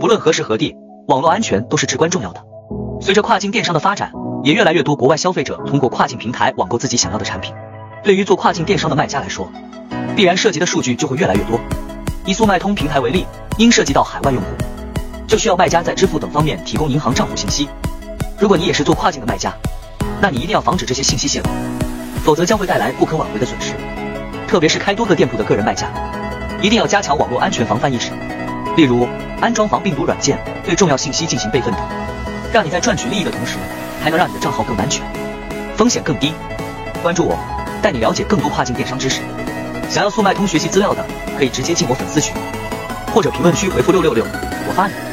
不论何时何地，网络安全都是至关重要的。随着跨境电商的发展，也越来越多国外消费者通过跨境平台网购自己想要的产品。对于做跨境电商的卖家来说，必然涉及的数据就会越来越多。以速卖通平台为例，因涉及到海外用户，就需要卖家在支付等方面提供银行账户信息。如果你也是做跨境的卖家，那你一定要防止这些信息泄露，否则将会带来不可挽回的损失。特别是开多个店铺的个人卖家，一定要加强网络安全防范意识，例如安装防病毒软件，对重要信息进行备份等，让你在赚取利益的同时，还能让你的账号更安全，风险更低。关注我，带你了解更多跨境电商知识。想要速卖通学习资料的，可以直接进我粉丝群，或者评论区回复六六六，我发你。